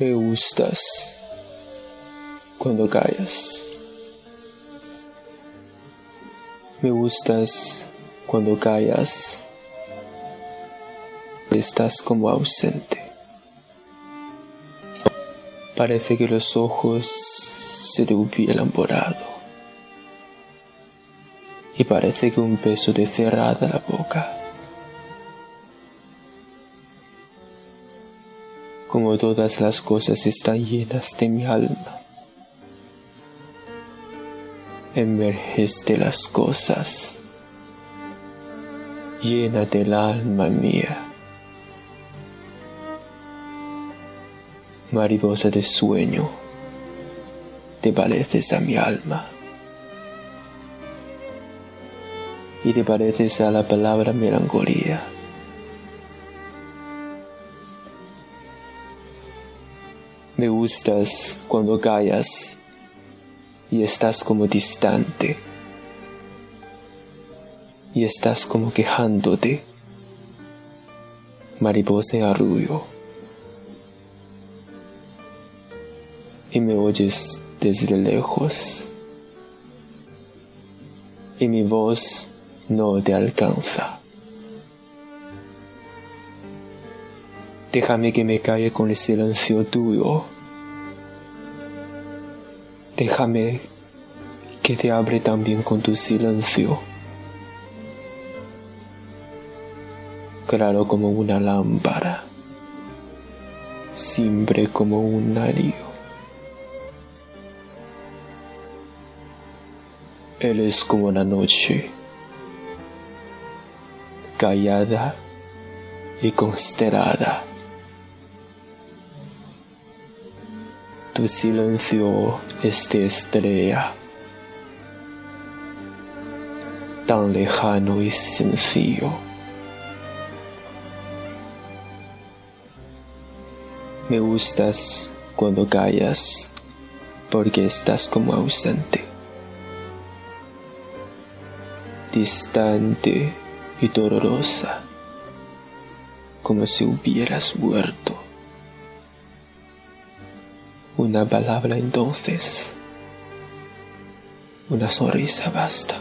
Me gustas cuando callas. Me gustas cuando callas. Estás como ausente. Parece que los ojos se te hubieran borrado. Y parece que un beso te cerrada la boca. Como todas las cosas están llenas de mi alma. Emerges de las cosas, llena del alma mía. Mariposa de sueño, te pareces a mi alma. Y te pareces a la palabra melancolía. Me gustas cuando callas y estás como distante y estás como quejándote, mariposa en arrullo. Y me oyes desde lejos y mi voz no te alcanza. Déjame que me calle con el silencio tuyo. Déjame que te abre también con tu silencio. Claro como una lámpara, siempre como un narío. Él es como la noche, callada y constelada. Tu silencio es de estrella, tan lejano y sencillo. Me gustas cuando callas, porque estás como ausente, distante y dolorosa, como si hubieras muerto. Una palabra entonces, una sonrisa basta.